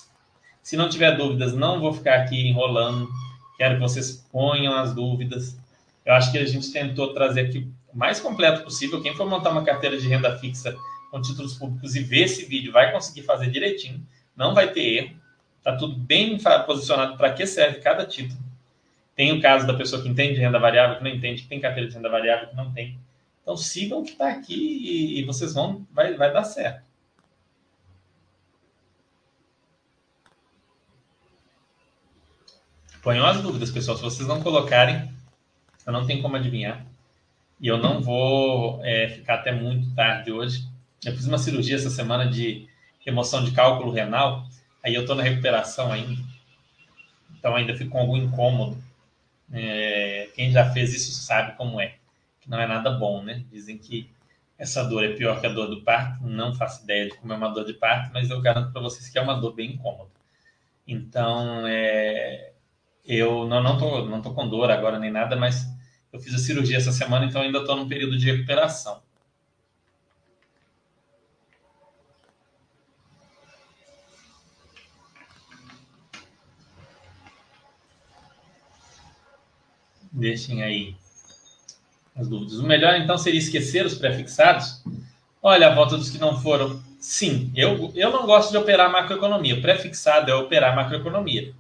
se não tiver dúvidas, não vou ficar aqui enrolando. Quero que vocês ponham as dúvidas. Eu acho que a gente tentou trazer aqui o mais completo possível. Quem for montar uma carteira de renda fixa com títulos públicos e ver esse vídeo vai conseguir fazer direitinho. Não vai ter erro. Está tudo bem posicionado para que serve cada título. Tem o caso da pessoa que entende renda variável, que não entende, que tem carteira de renda variável, que não tem. Então sigam o que está aqui e vocês vão, vai, vai dar certo. Ponham as dúvidas, pessoal. Se vocês não colocarem, eu não tenho como adivinhar. E eu não vou é, ficar até muito tarde hoje. Eu fiz uma cirurgia essa semana de remoção de cálculo renal. Aí eu estou na recuperação ainda. Então ainda fico com algum incômodo. É, quem já fez isso sabe como é. Que não é nada bom, né? Dizem que essa dor é pior que a dor do parto. Não faço ideia de como é uma dor de parto, mas eu garanto para vocês que é uma dor bem incômoda. Então, é, eu não, não, tô, não tô com dor agora nem nada, mas eu fiz a cirurgia essa semana, então ainda estou num período de recuperação. Deixem aí as dúvidas. O melhor, então, seria esquecer os prefixados? Olha, a volta dos que não foram. Sim, eu, eu não gosto de operar macroeconomia. Prefixado é operar macroeconomia.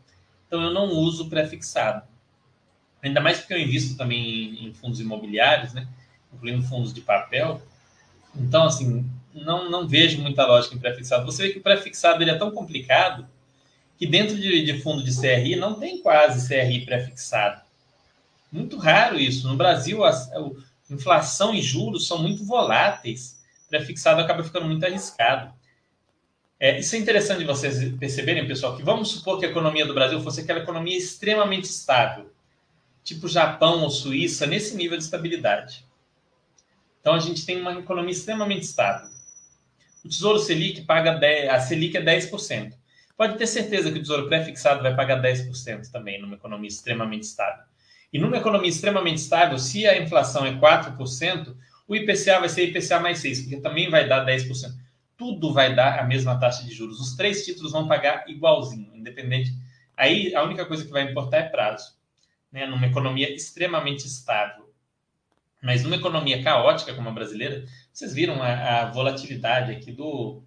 Então eu não uso prefixado. Ainda mais porque eu invisto também em fundos imobiliários, né? incluindo fundos de papel. Então, assim, não, não vejo muita lógica em prefixado. Você vê que o prefixado ele é tão complicado que dentro de, de fundo de CRI não tem quase CRI prefixado. Muito raro isso. No Brasil, a, a inflação e juros são muito voláteis. Prefixado acaba ficando muito arriscado. É, isso é interessante vocês perceberem, pessoal, que vamos supor que a economia do Brasil fosse aquela economia extremamente estável, tipo Japão ou Suíça, nesse nível de estabilidade. Então a gente tem uma economia extremamente estável. O Tesouro Selic paga 10, a Selic é 10%. Pode ter certeza que o Tesouro pré-fixado vai pagar 10% também numa economia extremamente estável. E numa economia extremamente estável, se a inflação é 4%, o IPCA vai ser IPCA mais 6, porque também vai dar 10% tudo vai dar a mesma taxa de juros. Os três títulos vão pagar igualzinho, independente. Aí a única coisa que vai importar é prazo, né? Numa economia extremamente estável. Mas numa economia caótica como a brasileira, vocês viram a, a volatilidade aqui do,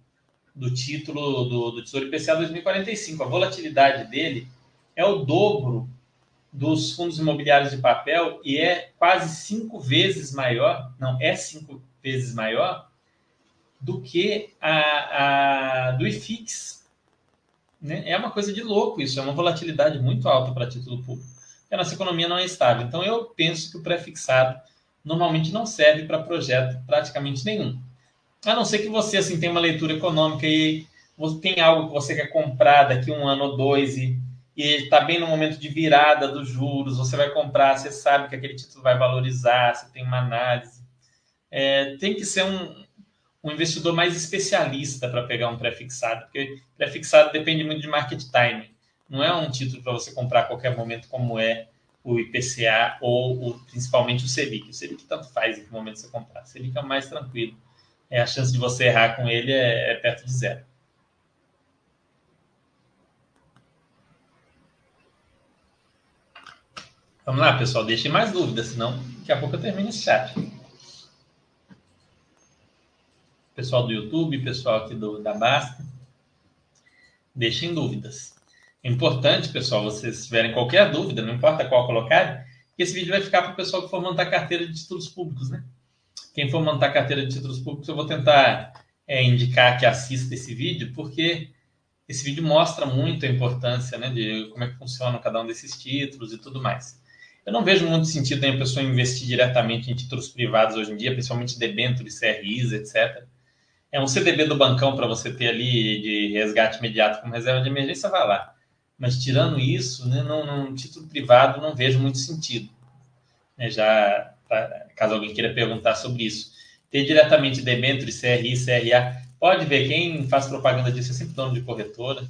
do título do, do Tesouro IPCA 2045. A volatilidade dele é o dobro dos fundos imobiliários de papel e é quase cinco vezes maior, não, é cinco vezes maior do que a, a do IFIX. Né? É uma coisa de louco isso, é uma volatilidade muito alta para título público. a nossa economia não é estável. Então, eu penso que o pré-fixado normalmente não serve para projeto praticamente nenhum. A não ser que você assim tenha uma leitura econômica e tem algo que você quer comprar daqui um ano ou dois e está bem no momento de virada dos juros, você vai comprar, você sabe que aquele título vai valorizar, você tem uma análise. É, tem que ser um, um investidor mais especialista para pegar um pré-fixado, porque pré-fixado depende muito de market timing. Não é um título para você comprar a qualquer momento, como é o IPCA ou o, principalmente o Selic. O Selic tanto faz em que momento você comprar. O Selic é o mais tranquilo. É, a chance de você errar com ele é, é perto de zero. Vamos lá, pessoal. Deixem mais dúvidas, senão daqui a pouco eu termino esse chat pessoal do YouTube, pessoal aqui do, da Basta. Deixem dúvidas. É importante, pessoal, vocês tiverem qualquer dúvida, não importa qual colocar, que esse vídeo vai ficar para o pessoal que for montar carteira de títulos públicos, né? Quem for montar carteira de títulos públicos, eu vou tentar é, indicar que assista esse vídeo, porque esse vídeo mostra muito a importância né, de como é que funciona cada um desses títulos e tudo mais. Eu não vejo muito sentido em a pessoa investir diretamente em títulos privados hoje em dia, principalmente debêntures, CRIs, etc é um CDB do bancão para você ter ali de resgate imediato como reserva de emergência, vai lá. Mas tirando isso, né, título privado, não vejo muito sentido. É, já, pra, caso alguém queira perguntar sobre isso. Ter diretamente debênture, CRI, CRA, pode ver, quem faz propaganda disso é sempre dono de corretora,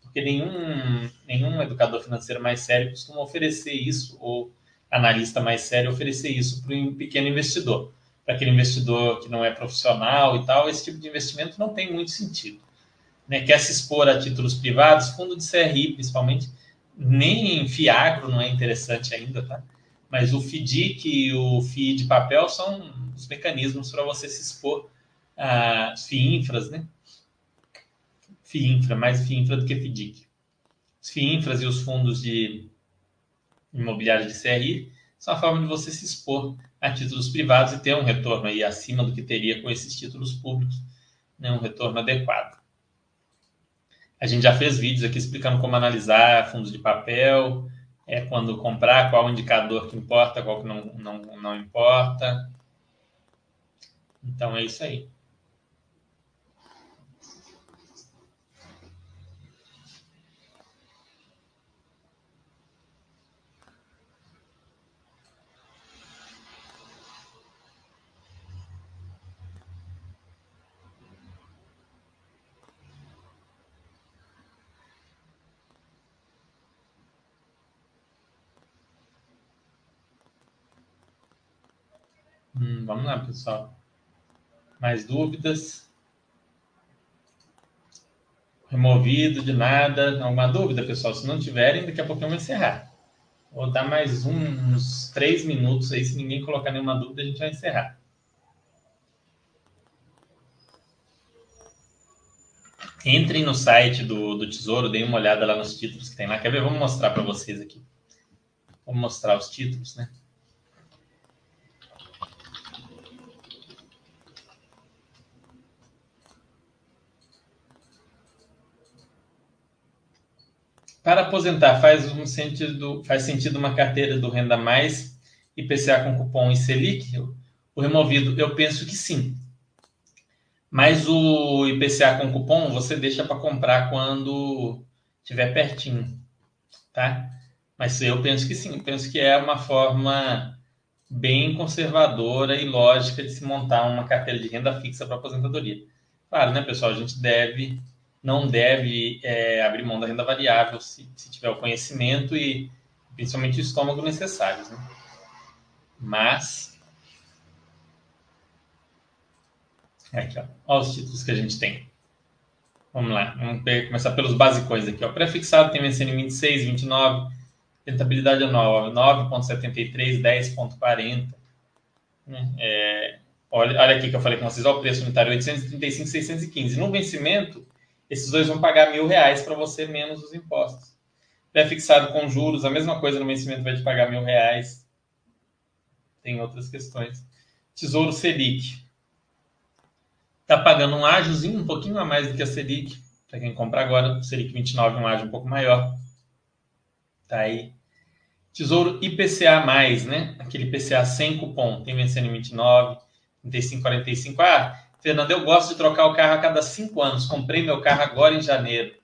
porque nenhum, nenhum educador financeiro mais sério costuma oferecer isso, ou analista mais sério oferecer isso para um pequeno investidor para aquele investidor que não é profissional e tal, esse tipo de investimento não tem muito sentido. Né? Quer se expor a títulos privados, fundo de CRI, principalmente, nem FIAGRO não é interessante ainda, tá? Mas o FIDIC e o FII de papel são os mecanismos para você se expor a FIINFRAs, né? FIINFRA, mais FIINFRA do que FIDIC. Os FIINFRAs e os fundos de imobiliário de CRI são a forma de você se expor a títulos privados e ter um retorno aí acima do que teria com esses títulos públicos, né, um retorno adequado. A gente já fez vídeos aqui explicando como analisar fundos de papel, é quando comprar, qual indicador que importa, qual que não, não, não importa. Então é isso aí. Hum, vamos lá, pessoal. Mais dúvidas? Removido de nada? Alguma dúvida, pessoal? Se não tiverem, daqui a pouco eu vou encerrar. Vou dar mais um, uns três minutos aí. Se ninguém colocar nenhuma dúvida, a gente vai encerrar. Entrem no site do, do Tesouro, deem uma olhada lá nos títulos que tem lá. Quer ver? Vamos mostrar para vocês aqui. Vamos mostrar os títulos, né? Para aposentar, faz, um sentido, faz sentido uma carteira do Renda Mais, IPCA com cupom e Selic? O removido, eu penso que sim. Mas o IPCA com cupom você deixa para comprar quando estiver pertinho, tá? Mas eu penso que sim, penso que é uma forma bem conservadora e lógica de se montar uma carteira de renda fixa para aposentadoria. Claro, né, pessoal? A gente deve, não deve é, abrir mão da renda variável se, se, tiver o conhecimento e principalmente o estômago necessários, né? Mas aqui, ó, os títulos que a gente tem. Vamos lá, vamos começar pelos basicões aqui. Ó. Pré-fixado tem vencendo em 26, 29, rentabilidade anual 9,73, 10,40. Né? É, olha, olha aqui que eu falei com vocês, olha o preço unitário, 835, 615. No vencimento, esses dois vão pagar mil reais para você menos os impostos. Pré-fixado com juros, a mesma coisa no vencimento vai te pagar mil reais. Tem outras questões. Tesouro Selic. Está pagando um ágiozinho um pouquinho a mais do que a Selic. Para quem compra agora, o Selic 29 um ágio um pouco maior. Tá aí. Tesouro IPCA+, né? Aquele IPCA sem cupom. Tem vencendo em 29, 35, 45. Ah, Fernando, eu gosto de trocar o carro a cada cinco anos. Comprei meu carro agora em janeiro.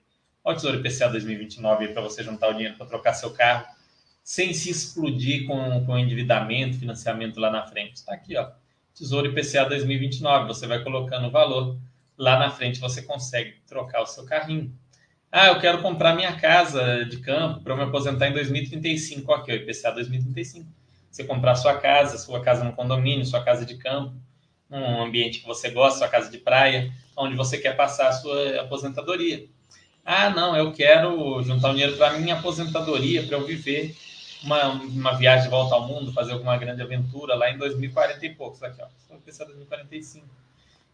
Olha o Tesouro IPCA 2029 aí para você juntar o dinheiro para trocar seu carro sem se explodir com, com endividamento, financiamento lá na frente. Está aqui, ó. Tesouro IPCA 2029. Você vai colocando o valor. Lá na frente você consegue trocar o seu carrinho. Ah, eu quero comprar minha casa de campo para me aposentar em 2035. Ok, o IPCA 2035. Você comprar sua casa, sua casa no condomínio, sua casa de campo, um ambiente que você gosta, sua casa de praia, onde você quer passar a sua aposentadoria. Ah, não, eu quero juntar o dinheiro para minha aposentadoria, para eu viver uma, uma viagem de volta ao mundo, fazer alguma grande aventura lá em 2040 e poucos. Aqui, ó, IPCA 2045.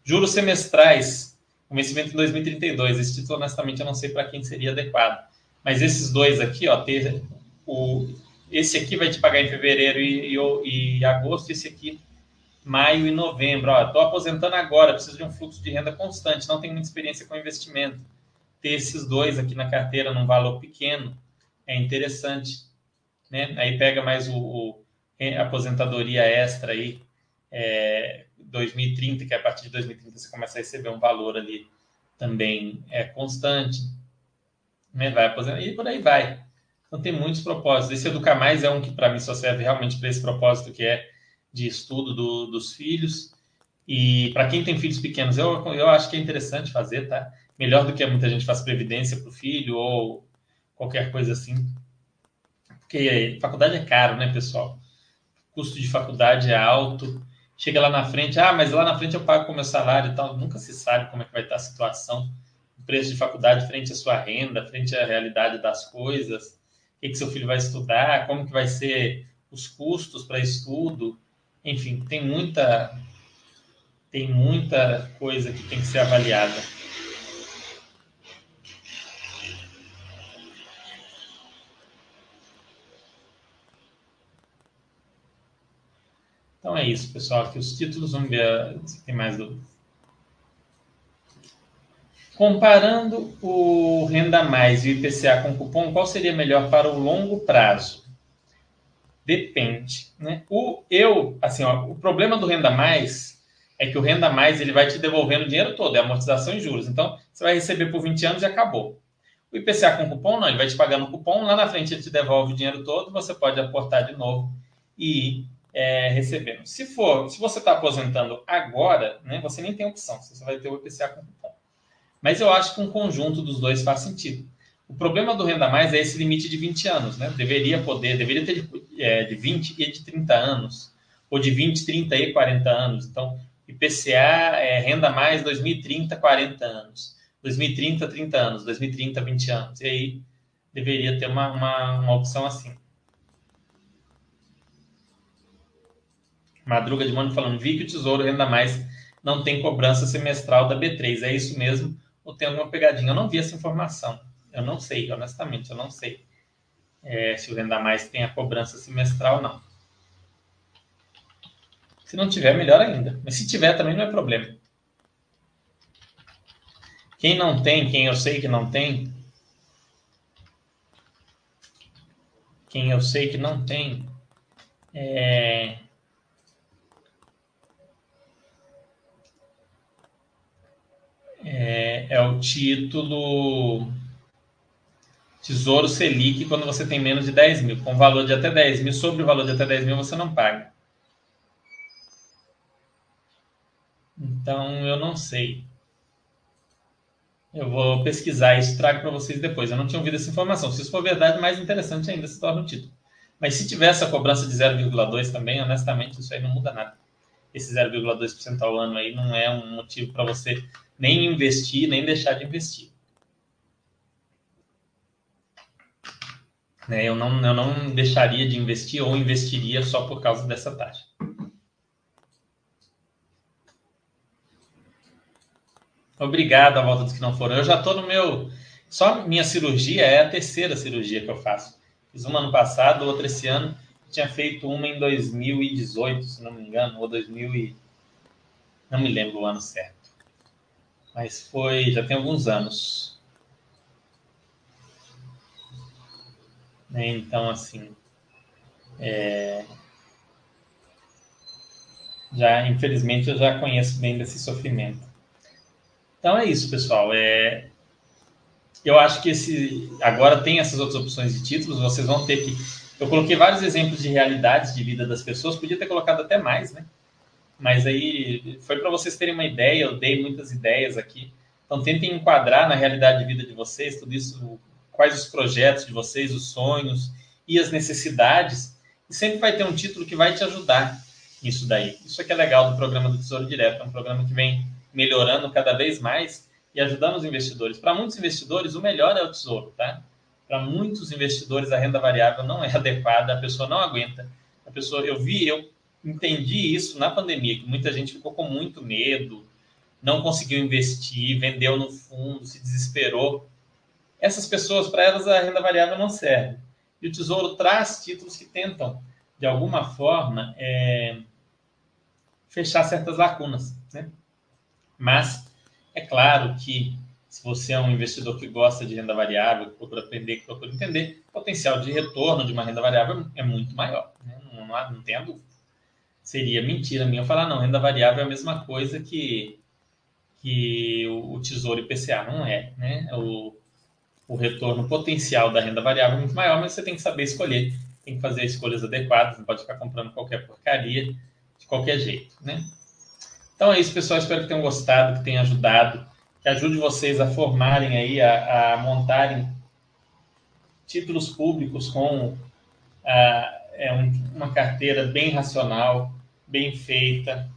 Juros semestrais vencimento em 2032. Esse título, honestamente, eu não sei para quem seria adequado. Mas esses dois aqui, ó, ter, o, esse aqui vai te pagar em fevereiro e, e, e agosto, esse aqui maio e novembro. Estou aposentando agora, preciso de um fluxo de renda constante, não tenho muita experiência com investimento. Ter esses dois aqui na carteira num valor pequeno é interessante. Né? Aí pega mais o, o aposentadoria extra aí, é, 2030, que a partir de 2030 você começa a receber um valor ali também é constante, né? vai aposentar, e por aí vai. Então tem muitos propósitos. Esse Educar Mais é um que para mim só serve realmente para esse propósito que é de estudo do, dos filhos. E para quem tem filhos pequenos, eu, eu acho que é interessante fazer, tá? Melhor do que muita gente faz previdência para o filho ou qualquer coisa assim. Porque faculdade é caro, né, pessoal? O custo de faculdade é alto chega lá na frente, ah, mas lá na frente eu pago com meu salário e tal. Nunca se sabe como é que vai estar a situação, o preço de faculdade frente à sua renda, frente à realidade das coisas, o que, que seu filho vai estudar, como que vai ser os custos para estudo. Enfim, tem muita tem muita coisa que tem que ser avaliada. Então é isso, pessoal. Aqui os títulos, vamos ver se tem mais dúvidas. Comparando o Renda Mais e o IPCA com cupom, qual seria melhor para o longo prazo? Depende. Né? O, eu, assim, ó, o problema do Renda Mais é que o Renda Mais ele vai te devolvendo o dinheiro todo, é amortização e juros. Então, você vai receber por 20 anos e acabou. O IPCA com cupom, não, ele vai te pagar no cupom, lá na frente ele te devolve o dinheiro todo, você pode aportar de novo e ir é, recebendo. Se for, se você está aposentando agora, né, você nem tem opção, você vai ter o IPCA com cupom. Mas eu acho que um conjunto dos dois faz sentido. O problema do Renda Mais é esse limite de 20 anos, né? Deveria poder, deveria ter de, é, de 20 e de 30 anos, ou de 20, 30 e 40 anos. Então, IPCA é Renda Mais 2030, 40 anos. 2030, 30 anos. 2030, 20 anos. E aí deveria ter uma, uma, uma opção assim. Madruga de Mônica falando, vi que o Tesouro Renda Mais não tem cobrança semestral da B3. É isso mesmo? Ou tem alguma pegadinha? Eu não vi essa informação. Eu não sei, honestamente, eu não sei é, se o Renda Mais tem a cobrança semestral ou não. Se não tiver, melhor ainda. Mas se tiver, também não é problema. Quem não tem, quem eu sei que não tem, quem eu sei que não tem, é, o título Tesouro Selic quando você tem menos de 10 mil. Com valor de até 10 mil, sobre o valor de até 10 mil, você não paga. Então, eu não sei. Eu vou pesquisar isso trago para vocês depois. Eu não tinha ouvido essa informação. Se isso for verdade, mais interessante ainda se torna o título. Mas se tiver essa cobrança de 0,2 também, honestamente, isso aí não muda nada. Esse 0,2% ao ano aí não é um motivo para você nem investir, nem deixar de investir. Né? Eu, não, eu não deixaria de investir ou investiria só por causa dessa taxa. Obrigado a volta dos que não foram. Eu já estou no meu. Só minha cirurgia é a terceira cirurgia que eu faço. Fiz uma ano passado, outra esse ano. Tinha feito uma em 2018, se não me engano, ou 2000 e... Não me lembro o ano certo. Mas foi, já tem alguns anos. Né? Então, assim, é... já infelizmente eu já conheço bem desse sofrimento. Então é isso, pessoal. É... Eu acho que esse agora tem essas outras opções de títulos. Vocês vão ter que. Eu coloquei vários exemplos de realidades de vida das pessoas. Podia ter colocado até mais, né? Mas aí foi para vocês terem uma ideia. Eu dei muitas ideias aqui. Então tentem enquadrar na realidade de vida de vocês tudo isso, quais os projetos de vocês, os sonhos e as necessidades. E sempre vai ter um título que vai te ajudar nisso daí. Isso é que é legal do programa do Tesouro Direto. É um programa que vem melhorando cada vez mais e ajudando os investidores. Para muitos investidores, o melhor é o tesouro, tá? Para muitos investidores, a renda variável não é adequada, a pessoa não aguenta. A pessoa, eu vi, eu entendi isso na pandemia, que muita gente ficou com muito medo, não conseguiu investir, vendeu no fundo, se desesperou. Essas pessoas, para elas, a renda variável não serve. E o Tesouro traz títulos que tentam, de alguma forma, é, fechar certas lacunas. Né? Mas é claro que se você é um investidor que gosta de renda variável, que procura aprender, que procura entender, o potencial de retorno de uma renda variável é muito maior. Né? Não, não, não tenha dúvida. Seria mentira minha falar, não, renda variável é a mesma coisa que, que o, o Tesouro IPCA. Não é. Né? O, o retorno potencial da renda variável é muito maior, mas você tem que saber escolher. Tem que fazer escolhas adequadas, não pode ficar comprando qualquer porcaria de qualquer jeito. Né? Então é isso, pessoal. Espero que tenham gostado, que tenha ajudado, que ajude vocês a formarem aí, a, a montarem títulos públicos com a, é um, uma carteira bem racional, bem feita,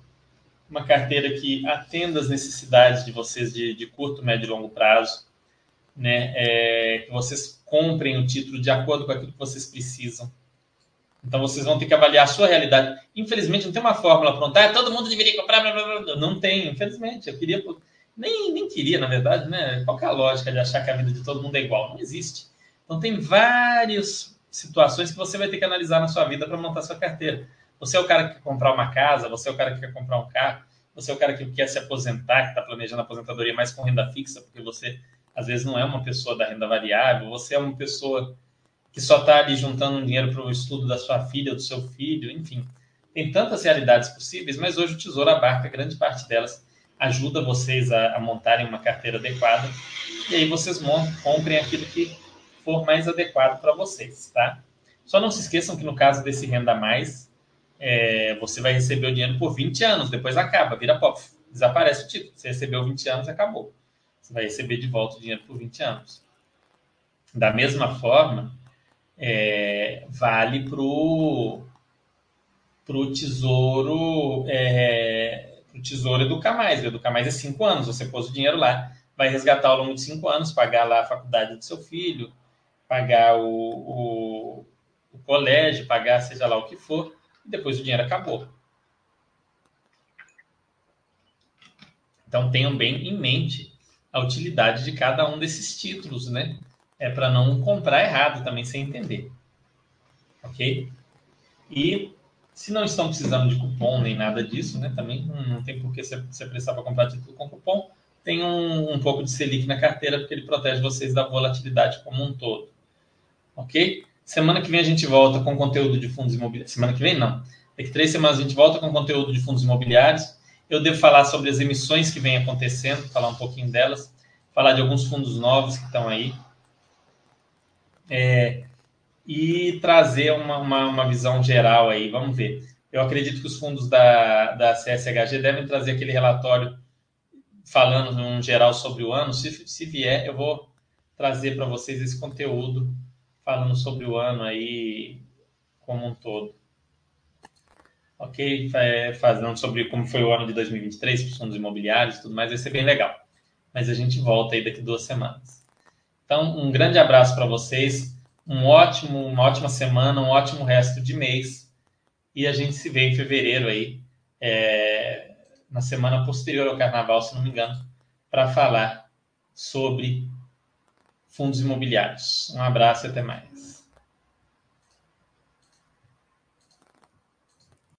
uma carteira que atenda as necessidades de vocês de, de curto, médio e longo prazo, né? É, que vocês comprem o título de acordo com aquilo que vocês precisam. Então vocês vão ter que avaliar a sua realidade. Infelizmente não tem uma fórmula pronta. Ah, todo mundo deveria comprar. Blá, blá, blá. Não tem, infelizmente. Eu queria. Nem, nem queria, na verdade, né? Qual é a lógica de achar que a vida de todo mundo é igual? Não existe. Então tem várias situações que você vai ter que analisar na sua vida para montar sua carteira. Você é o cara que quer comprar uma casa, você é o cara que quer comprar um carro, você é o cara que quer se aposentar, que está planejando a aposentadoria mais com renda fixa, porque você às vezes não é uma pessoa da renda variável, você é uma pessoa que só está ali juntando dinheiro para o estudo da sua filha, do seu filho, enfim. Tem tantas realidades possíveis, mas hoje o Tesouro abarca grande parte delas, ajuda vocês a, a montarem uma carteira adequada, e aí vocês montam, comprem aquilo que for mais adequado para vocês, tá? Só não se esqueçam que no caso desse Renda Mais, é, você vai receber o dinheiro por 20 anos, depois acaba, vira pop, desaparece o título. Você recebeu 20 anos, acabou. Você vai receber de volta o dinheiro por 20 anos. Da mesma forma, é, vale para o tesouro é, pro tesouro educar mais. Educar mais é cinco anos. Você pôs o dinheiro lá, vai resgatar ao longo de cinco anos, pagar lá a faculdade do seu filho, pagar o, o, o colégio, pagar seja lá o que for, e depois o dinheiro acabou. Então tenham bem em mente a utilidade de cada um desses títulos, né? é para não comprar errado também sem entender. Ok? E se não estão precisando de cupom nem nada disso, né? Também não tem por que você, precisar para comprar título com cupom. Tem um, um pouco de Selic na carteira, porque ele protege vocês da volatilidade como um todo. Ok? Semana que vem a gente volta com conteúdo de fundos imobiliários. Semana que vem, não. Daqui três semanas a gente volta com conteúdo de fundos imobiliários. Eu devo falar sobre as emissões que vêm acontecendo, falar um pouquinho delas. falar de alguns fundos novos que estão aí. É, e trazer uma, uma, uma, visão geral aí. Vamos ver. Eu acredito que os fundos da, da CSHG devem trazer aquele relatório falando um geral sobre o ano. Se, se vier, eu vou trazer para vocês esse conteúdo falando sobre o ano aí como um todo. Ok? Falando sobre como foi o ano de 2023 para os fundos imobiliários e tudo mais, vai ser bem legal. Mas a gente volta aí daqui duas semanas. Então, um grande abraço para vocês, um ótimo, uma ótima semana, um ótimo resto de mês. E a gente se vê em fevereiro aí, é, na semana posterior ao carnaval, se não me engano, para falar sobre fundos imobiliários. Um abraço e até mais.